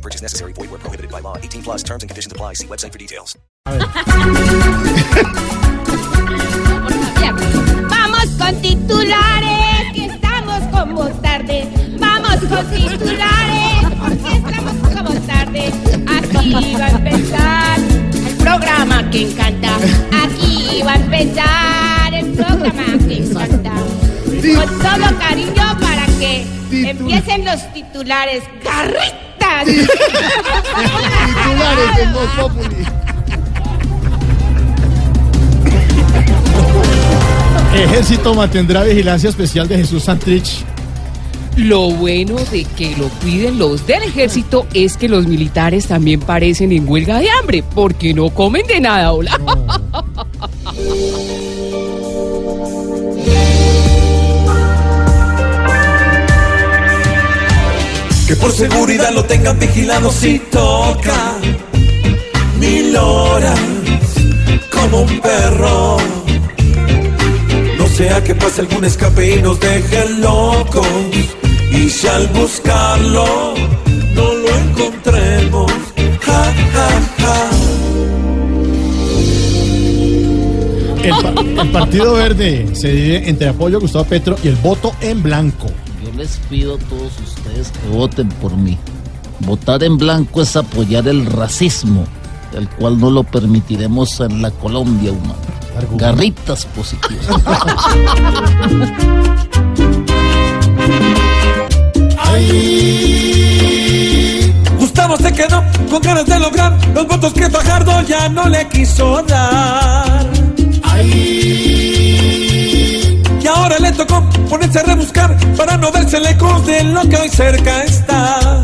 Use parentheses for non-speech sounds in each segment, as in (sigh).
No purchase necessary. Void where prohibited by law. 18 plus terms and conditions apply. See website for details. Vamos con titulares, que estamos como tarde. Vamos con titulares, porque estamos como tarde. Aquí va a empezar el programa que encanta. Aquí va a empezar el programa que encanta. Con todo cariño para que empiecen los titulares. ¡Garritas! Titulares en Voz Populi. Ejército mantendrá vigilancia especial de Jesús Santrich. Lo bueno de que lo cuiden los del ejército es que los militares también parecen en huelga de hambre, porque no comen de nada, hola. Que (laughs) por seguridad lo tengan vigilado si toca mil horas como un perro. No sea que pase algún escape y nos deje locos. Y si al buscarlo no lo encontremos, ja, ja, ja. El, pa- el Partido Verde se divide entre apoyo a Gustavo Petro y el voto en blanco. Yo les pido a todos ustedes que voten por mí. Votar en blanco es apoyar el racismo, el cual no lo permitiremos en la Colombia humana. Garritas positivas. (laughs) Gustavo se quedó con ganas de lograr los votos que Fajardo ya no le quiso dar. Y ahora le tocó ponerse a verse lejos de lo que hoy cerca está.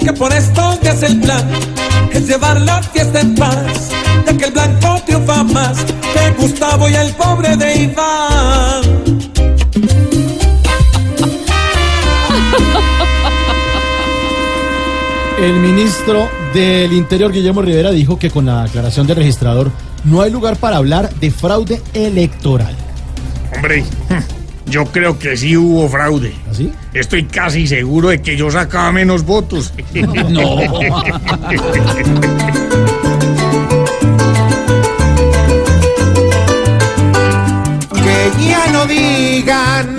Que por esto ya es el plan, es llevar la fiesta en paz, ya que el blanco triunfa más que Gustavo y el pobre de Iván. El ministro del Interior, Guillermo Rivera, dijo que con la aclaración del registrador no hay lugar para hablar de fraude electoral. Hombre, yo creo que sí hubo fraude. ¿Así? Estoy casi seguro de que yo sacaba menos votos. (laughs) No. que ya no digan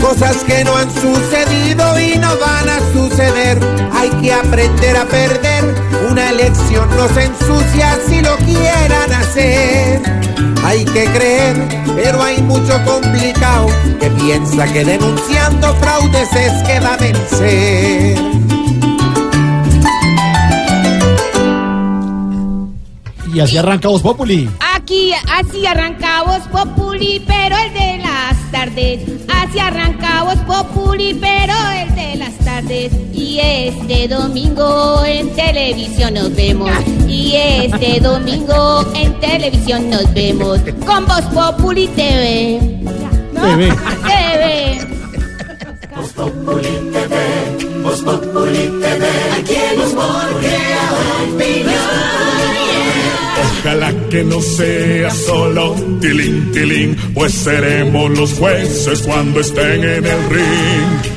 cosas que no han sucedido y no van a suceder. Hay que aprender a perder. Una elección no se ensucia si lo quieran hacer. Hay que creer, pero hay mucho complicado que piensa que denunciando fraudes es que va a vencer. Y así arranca Voz Populi. Aquí así arrancamos Populi, pero el de las tardes. Así arrancamos Populi, pero el de las tardes. Y este domingo en televisión nos vemos. Y este domingo en televisión nos vemos. Con Voz Populi TV. TV. TV. Ojalá que no sea solo tilín, tilín, pues seremos los jueces cuando estén en el ring.